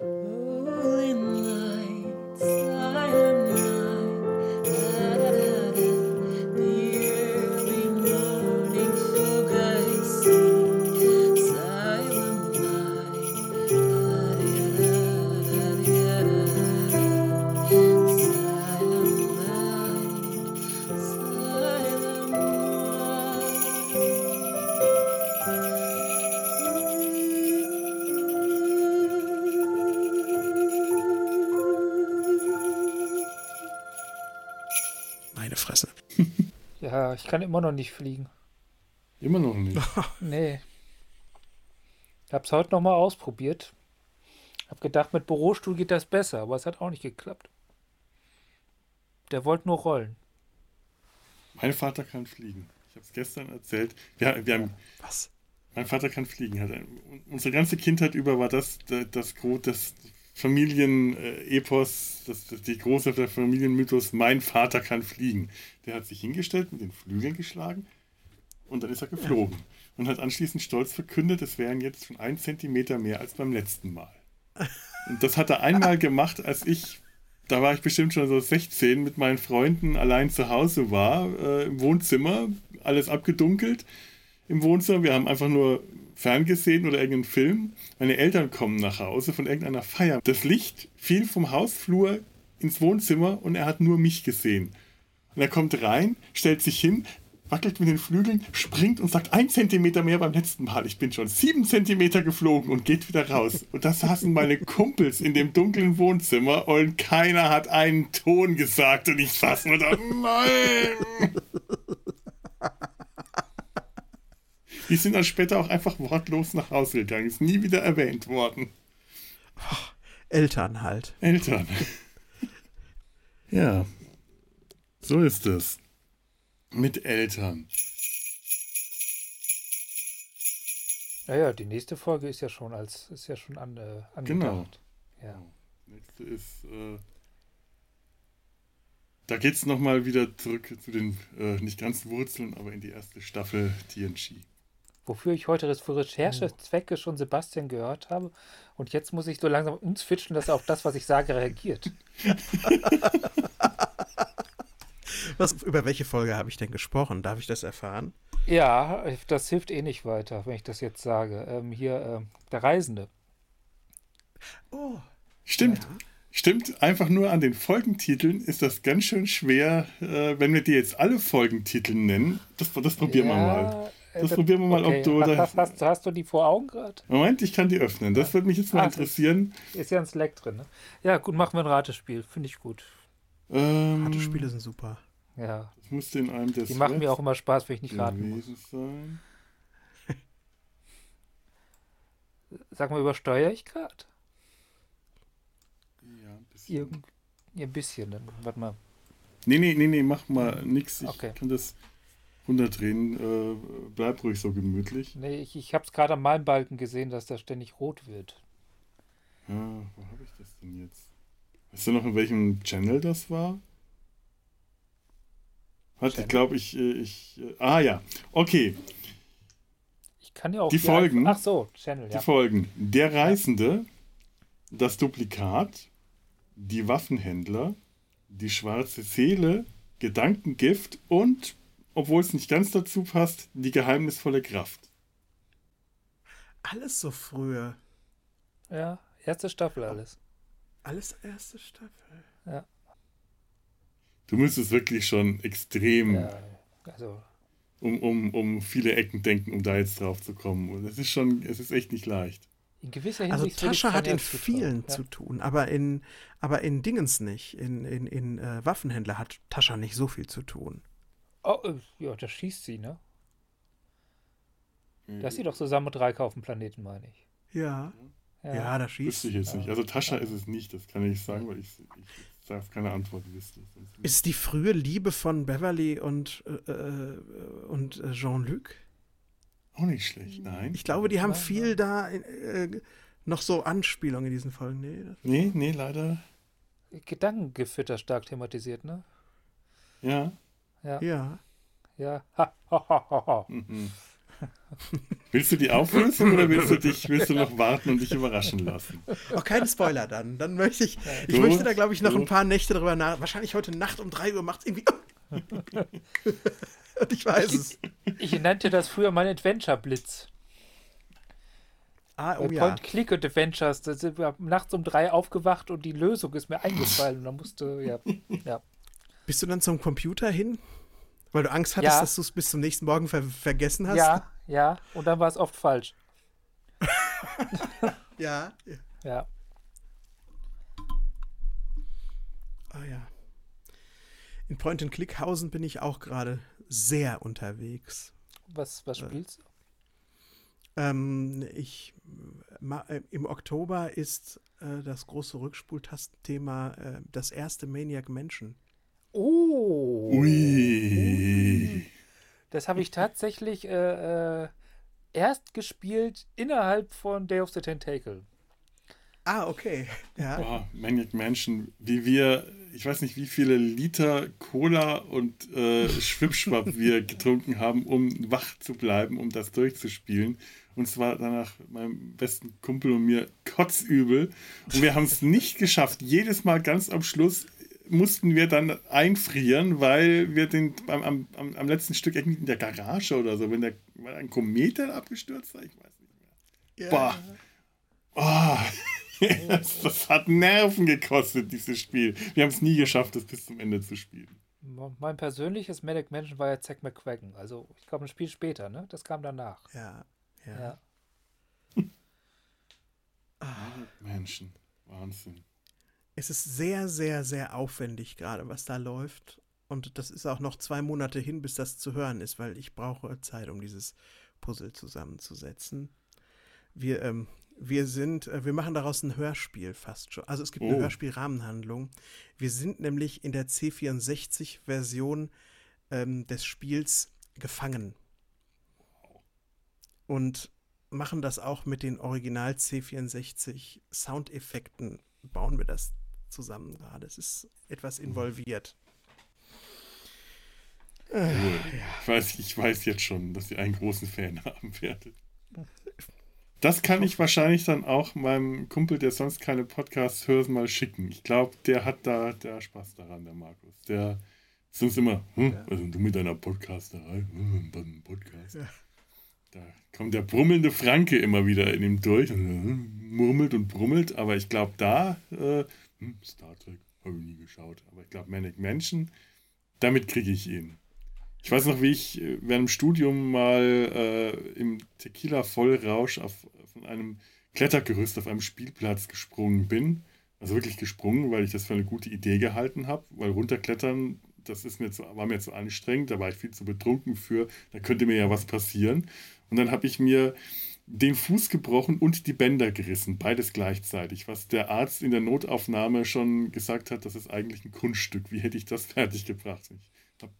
Mm. Fresse. Ja, ich kann immer noch nicht fliegen. Immer noch nicht. Nee. Ich hab's heute noch mal ausprobiert. Hab gedacht, mit Bürostuhl geht das besser, aber es hat auch nicht geklappt. Der wollte nur rollen. Mein Vater kann fliegen. Ich habe es gestern erzählt. Wir, wir haben, Was? mein Vater kann fliegen. Hat ein, unsere ganze Kindheit über war das das, das, das Familienepos, das, das, die große der Familienmythos, mein Vater kann fliegen. Der hat sich hingestellt, mit den Flügeln geschlagen und dann ist er geflogen. Und hat anschließend stolz verkündet, es wären jetzt schon ein Zentimeter mehr als beim letzten Mal. Und das hat er einmal gemacht, als ich, da war ich bestimmt schon so 16, mit meinen Freunden allein zu Hause war, äh, im Wohnzimmer, alles abgedunkelt im Wohnzimmer. Wir haben einfach nur ferngesehen oder irgendeinen Film. Meine Eltern kommen nach Hause von irgendeiner Feier. Das Licht fiel vom Hausflur ins Wohnzimmer und er hat nur mich gesehen. Und er kommt rein, stellt sich hin, wackelt mit den Flügeln, springt und sagt, ein Zentimeter mehr beim letzten Mal. Ich bin schon sieben Zentimeter geflogen und geht wieder raus. Und da saßen meine Kumpels in dem dunklen Wohnzimmer und keiner hat einen Ton gesagt. Und ich saß nur da, nein! Die sind dann später auch einfach wortlos nach Hause gegangen. Ist nie wieder erwähnt worden. Eltern halt. Eltern. ja. So ist es. Mit Eltern. Naja, die nächste Folge ist ja schon als ist ja schon an, äh, angedacht. Ja. Nächste ist. Äh, da geht es nochmal wieder zurück zu den äh, nicht ganz Wurzeln, aber in die erste Staffel TNG. Wofür ich heute für Recherchezwecke schon Sebastian gehört habe. Und jetzt muss ich so langsam umswitchen, dass er auf das, was ich sage, reagiert. Was, über welche Folge habe ich denn gesprochen? Darf ich das erfahren? Ja, das hilft eh nicht weiter, wenn ich das jetzt sage. Ähm, hier, ähm, der Reisende. Oh. Stimmt. Stimmt, einfach nur an den Folgentiteln ist das ganz schön schwer, äh, wenn wir dir jetzt alle Folgentitel nennen. Das, das probieren wir mal. Äh, Das probieren wir mal, ob du Hast, da- hast, hast, hast du die vor Augen gerade? Moment, ich kann die öffnen. Das würde mich jetzt mal Ah, interessieren. Ist ja ein Slack drin, ne? Ja, gut, machen wir ein Ratespiel. Finde ich gut. Ähm, Harte Spiele sind super. Ja, das musste in einem der die machen mir auch immer Spaß, wenn ich nicht raten muss. sein. Sag mal, übersteuere ich gerade? Ja, ein bisschen. Irgend, ein bisschen, dann warte mal. Nee, nee, nee, nee, mach mal nix. Ich Okay. kann das runterdrehen. Äh, bleib ruhig so gemütlich. Nee, ich, ich habe es gerade an meinem Balken gesehen, dass das ständig rot wird. Ja, wo habe ich das denn jetzt? Weißt du noch, in welchem Channel das war? Warte, ich glaube, ich, äh, ich. äh, Ah ja, okay. Ich kann ja auch. Die Folgen? Ach so, Channel, Die ja. Folgen. Der Reisende, das Duplikat, die Waffenhändler, die schwarze Seele, Gedankengift und, obwohl es nicht ganz dazu passt, die geheimnisvolle Kraft. Alles so früher. Ja, erste Staffel alles. Alles erste Staffel. Du müsstest wirklich schon extrem Ja, also, um, um, um viele Ecken denken, um da jetzt drauf zu kommen. Und es ist schon, es ist echt nicht leicht. in gewisser Also Hinsicht. ich Tascha hat in vielen ja. zu tun, aber in, aber in Dingens nicht. In, in, in äh, Waffenhändler hat Tascha nicht so viel zu tun. Oh, äh, ja, da schießt sie, ne? Da ist sie doch zusammen mit Reike auf dem Planeten, meine ich. Ja. Ja, da schießt Wüsste ich jetzt nicht. Also Tascha ist es nicht, das kann ich nicht sagen, weil ich, ich darf keine Antwort. Sonst- Ist die frühe Liebe von Beverly und, äh, äh, und äh, Jean-Luc? Auch nicht schlecht, nein. Ich glaube, die haben Nein, viel da äh, noch so Anspielungen in diesen Folgen. Nee, das Nee, nee, leider. Gedankengefütter stark thematisiert, ne? Ja. Ja. ja. Ja. Ha, ha, ha, ha, ha. Mhm. Willst du die auflösen oder willst du dich, willst du noch warten und dich überraschen lassen? Auch keine Spoiler dann. Dann möchte ich, ich So, möchte da, glaube ich, noch so. ein paar Nächte drüber nach. Wahrscheinlich heute Nacht um 3 Uhr macht es irgendwie. Und ich weiß es. Ich nannte das früher mein Adventure-Blitz. Ah, Bei oh ja. Point-Click und Adventures. Da sind wir nachts um drei aufgewacht und die Lösung ist mir eingefallen. Und dann musste, ja, ja. Bist du dann zum Computer hin? Weil du Angst hattest, Ja. dass du es bis zum nächsten Morgen ver vergessen hast? Ja, ja. Und dann war es oft falsch. Ja. Ja. Ah ja. In Point-and-Clickhausen bin ich auch gerade sehr unterwegs. Was, was spielst du? Ähm, ich, äh, Im Oktober ist äh, das große Rückspultastenthema äh, das erste Maniac Mansion. Oh. Ui. Das habe ich tatsächlich äh, äh, erst gespielt innerhalb von Day of the Tentacle. Ah, okay. Ja. Boah, Maniac Mansion, wie wir, ich weiß nicht, wie viele Liter Cola und äh, Schwipschwapp wir getrunken haben, um wach zu bleiben, um das durchzuspielen. Und zwar danach meinem besten Kumpel und mir kotzübel. Und wir haben es nicht geschafft. Jedes Mal ganz am Schluss mussten wir dann einfrieren, weil wir den am, am, am letzten Stück irgendwie in der Garage oder so, wenn der weil ein Komet dann abgestürzt war, ich weiß nicht mehr. ja. Boah. Oh. das, das hat Nerven gekostet, dieses Spiel. Wir haben es nie geschafft, das bis zum Ende zu spielen. Mein persönliches Manic Mansion war ja Zack McQuaggen. Also, ich glaube, ein Spiel später, ne? Das kam danach. Ja. ja. Ja. Menschen, Wahnsinn. Es ist sehr, sehr, sehr aufwendig gerade, was da läuft. Und das ist auch noch zwei Monate hin, bis das zu hören ist, weil ich brauche Zeit, um dieses Puzzle zusammenzusetzen. Wir, ähm, wir sind, äh, wir machen daraus ein Hörspiel fast schon. Also es gibt eine Oh. Hörspielrahmenhandlung. Wir sind nämlich in der C64-Version ähm, des Spiels gefangen. Und machen das auch mit den Original C64 Soundeffekten. Bauen wir das zusammen gerade. Es ist etwas involviert. Cool. Ich, weiß, ich weiß jetzt schon, dass ihr einen großen Fan haben werdet. Das kann ich wahrscheinlich dann auch meinem Kumpel, der sonst keine Podcasts hört, mal schicken. Ich glaube, der hat da der Spaß daran, der Markus. Der ist uns immer, hm, also du mit deiner Podcasterei, hm, dann Podcast. Ja. Da kommt der brummelnde Franke immer wieder in ihm durch und hm, murmelt und brummelt. Aber ich glaube, da, äh, hm, Star Trek, habe ich nie geschaut. Aber ich glaube, Manic Mansion, damit kriege ich ihn. Ich weiß noch, wie ich äh, während dem Studium mal äh, im Tequila-Vollrausch von einem Klettergerüst auf einem Spielplatz gesprungen bin. Also wirklich gesprungen, weil ich das für eine gute Idee gehalten habe. Weil runterklettern, das ist mir zu, war mir zu anstrengend, da war ich viel zu betrunken für, da könnte mir ja was passieren. Und dann habe ich mir den Fuß gebrochen und die Bänder gerissen, beides gleichzeitig. Was der Arzt in der Notaufnahme schon gesagt hat, das ist eigentlich ein Kunststück. Wie hätte ich das fertiggebracht? Ich habe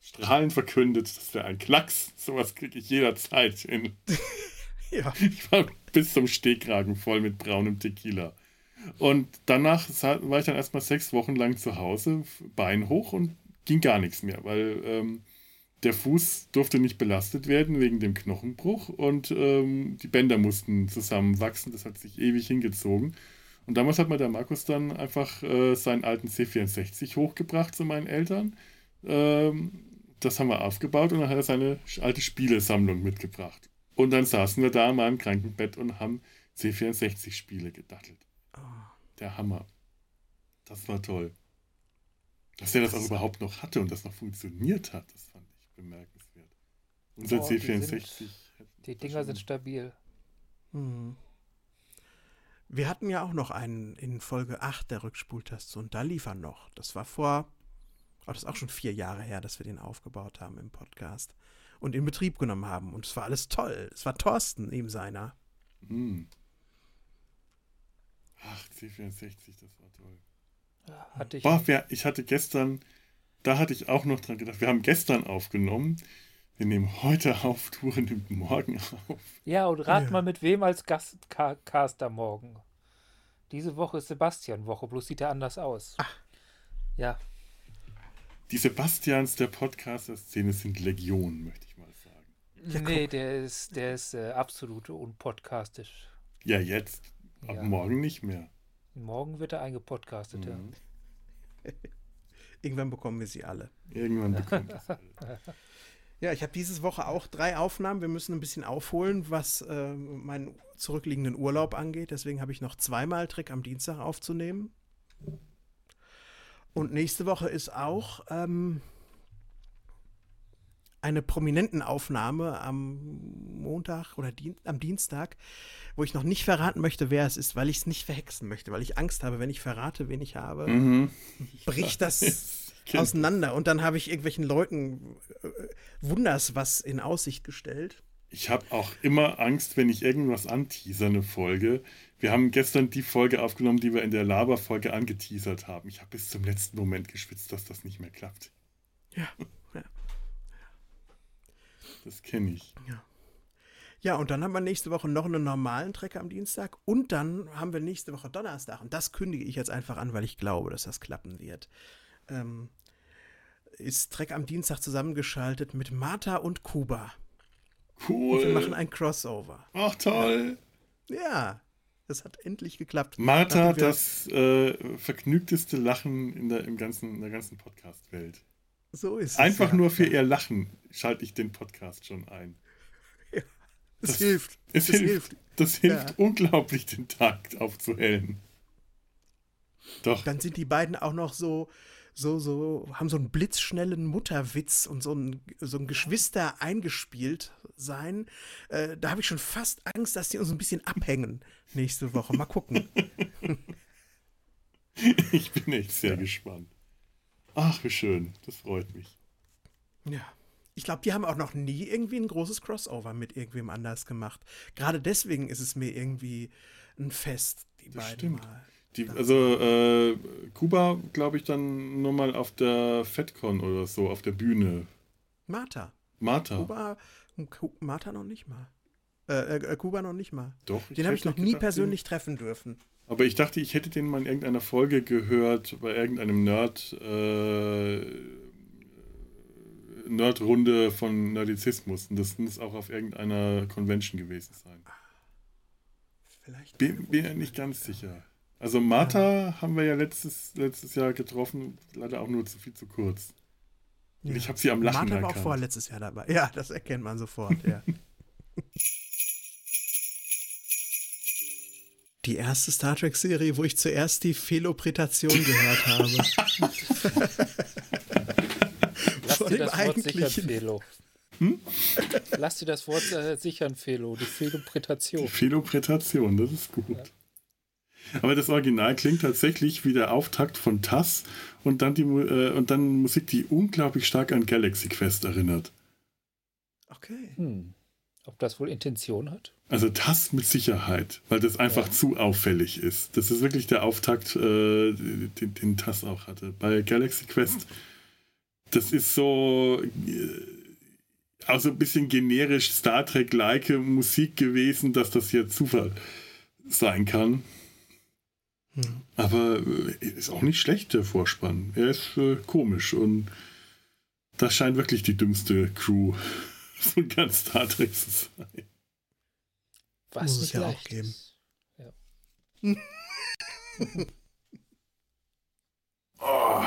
strahlend verkündet, das wäre ein Klacks. Sowas kriege ich jederzeit hin. Ja. Ich war bis zum Stehkragen voll mit braunem Tequila. Und danach war ich dann erstmal sechs Wochen lang zu Hause, Bein hoch und ging gar nichts mehr, weil ähm, der Fuß durfte nicht belastet werden wegen dem Knochenbruch und ähm, die Bänder mussten zusammenwachsen. Das hat sich ewig hingezogen. Und damals hat mir der Markus dann einfach äh, seinen alten C64 hochgebracht zu meinen Eltern. Ähm, das haben wir aufgebaut und dann hat er seine alte Spielesammlung mitgebracht. Und dann saßen wir da in meinem Krankenbett und haben C64-Spiele gedattelt. Der Hammer. Das war toll. Dass er das auch überhaupt noch hatte und das noch funktioniert hat, das fand ich bemerkenswert. Unser die C64. sind- Die Dinger sind stabil. Hm. Wir hatten ja auch noch einen in Folge 8 der Rückspultaste und da lief er noch. Das war vor, oh, das ist auch schon vier Jahre her, dass wir den aufgebaut haben im Podcast und in Betrieb genommen haben. Und es war alles toll. Es war Thorsten, ihm seiner. Hm. Ach, C64, das war toll. Hatte ich. Boah, ich hatte gestern, da hatte ich auch noch dran gedacht, wir haben gestern aufgenommen. Wir nehmen heute auf, Touren nimmt morgen auf. Ja, und rat Ja. mal mit wem als Gastcaster morgen. Diese Woche ist Sebastian-Woche, bloß sieht er anders aus. Ja, Die Sebastians der Podcaster-Szene sind Legion, möchte ich mal sagen. Ja, nee, der ist, der ist äh, absolut unpodcastisch. Ja, jetzt. Ab Ja. morgen nicht mehr. Morgen wird er eingepodcastet, ja. Irgendwann bekommen wir sie alle. Irgendwann bekommt das. Ja, ich habe diese Woche auch drei Aufnahmen. Wir müssen ein bisschen aufholen, was äh, meinen zurückliegenden Urlaub angeht. Deswegen habe ich noch zweimal Trick am Dienstag aufzunehmen. Und nächste Woche ist auch ähm, eine prominenten Aufnahme am Montag oder Dien am Dienstag, wo ich noch nicht verraten möchte, wer es ist, weil ich es nicht verhexen möchte, weil ich Angst habe, wenn ich verrate, wen ich habe, Mhm. bricht das auseinander. Und dann habe ich irgendwelchen Leuten äh, wunders was in Aussicht gestellt. Ich habe auch immer Angst, wenn ich irgendwas anteaser, eine Folge. Wir haben gestern die Folge aufgenommen, die wir in der Laber-Folge angeteasert haben. Ich habe bis zum letzten Moment geschwitzt, dass das nicht mehr klappt. Ja. ja. Das kenne ich. Ja, und dann haben wir nächste Woche noch einen normalen Trecker am Dienstag. Und dann haben wir nächste Woche Donnerstag. Und das kündige ich jetzt einfach an, weil ich glaube, dass das klappen wird. Ähm, ist Trek am Dienstag zusammengeschaltet mit Martha und Kuba. Und wir machen Cool. ein Crossover. Ach, toll. Ja, das hat endlich geklappt. Martha, das äh, vergnügteste Lachen in der, im ganzen, in der ganzen Podcast-Welt. So ist es. Einfach ja. nur für ihr Lachen schalte ich den Podcast schon ein. Es das- hilft. Es, hilft. Das hilft Ja. unglaublich, den Tag aufzuhellen. Doch. Dann sind die beiden auch noch so, so, so, haben so einen blitzschnellen Mutterwitz und so ein, so ein Geschwister eingespielt sein. Äh, da habe ich schon fast Angst, dass die uns ein bisschen abhängen nächste Woche. Mal gucken. Ich bin echt sehr gespannt. Ach, wie schön. Das freut mich. ja. Ich glaube, die haben auch noch nie irgendwie ein großes Crossover mit irgendwem anders gemacht. Gerade deswegen ist es mir irgendwie ein Fest, die Das beiden stimmt. mal. Die, also, äh, Kuba, glaube ich, dann nur mal auf der FedCon oder so, auf der Bühne. Martha. Martha. Kuba, Ku- Martha noch nicht mal. Äh, äh, Kuba noch nicht mal. Doch. Den habe ich noch nie gedacht, persönlich treffen dürfen. Aber ich dachte, ich hätte den mal in irgendeiner Folge gehört, bei irgendeinem Nerd, äh, Nerdrunde von Nerdizismus. Und das muss auch auf irgendeiner Convention gewesen sein. Vielleicht. Bin, bin ja nicht ganz sicher. Also Martha haben wir ja letztes, letztes Jahr getroffen, leider auch nur zu viel zu kurz. Und ich habe sie am Lachen Martha war auch erkannt. vorletztes Jahr dabei. Ja, das erkennt man sofort, ja. Die erste Star Trek-Serie, wo ich zuerst die Felopretation gehört habe. Lass Vor dir dem das Wort sichern, eigentlichen. Felo. Hm? Lass dir das Wort äh, sichern, Felo. Die Felopretation. Philopretation, das ist gut. Aber das Original klingt tatsächlich wie der Auftakt von TAS und dann, die, äh, und dann Musik, die unglaublich stark an Galaxy Quest erinnert. Okay. Hm. Ob das wohl Intention hat? Also TAS mit Sicherheit, weil das einfach zu auffällig ist. Das ist wirklich der Auftakt, äh, den, den TAS auch hatte. Bei Galaxy Quest, das ist so äh, auch so ein bisschen generisch Star Trek-like Musik gewesen, dass das hier Zufall sein kann. Hm. Aber äh, ist auch nicht schlecht, der Vorspann. Er ist äh, komisch und das scheint wirklich die dümmste Crew von ganz Star Trek zu sein. Was Muss es ja auch geben. ist. Oh.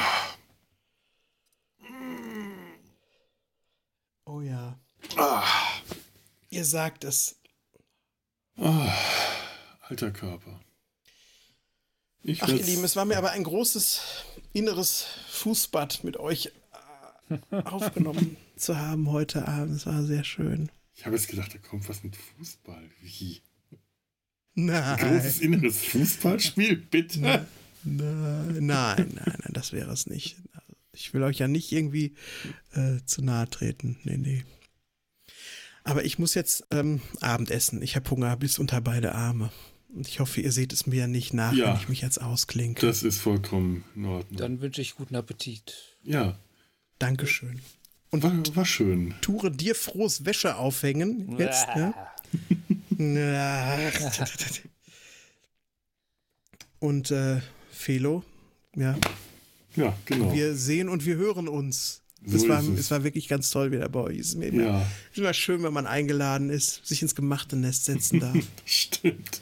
Oh ja. Ah. Ihr sagt es. Ah, alter Körper. Ich Ach, ihr Lieben, es war mir aber ein großes inneres Fußbad mit euch äh, aufgenommen zu haben heute Abend. Es war sehr schön. Ich habe jetzt gedacht, da kommt was mit Fußball. Wie? Nein. Großes inneres Fußballspiel, bitte. Nein, nein, nein, nein, das wäre es nicht. Ich will euch ja nicht irgendwie äh, zu nahe treten. Nee, nee. Aber ich muss jetzt ähm, Abendessen. Ich habe Hunger bis unter beide Arme. Und ich hoffe, ihr seht es mir nicht nach, Ja. wenn ich mich jetzt ausklinke. Das ist vollkommen in Ordnung. Dann wünsche ich guten Appetit. ja, Dankeschön. Und war, war schön. Ture dir frohes Wäsche aufhängen. Jetzt, ne? Ja. Und äh, Felo, ja, Ja, genau. wir sehen und wir hören uns. Das So war, ist es. es war wirklich ganz toll wieder bei euch. Es ist mir immer, Ja. es ist immer schön, wenn man eingeladen ist, sich ins gemachte Nest setzen darf. Stimmt.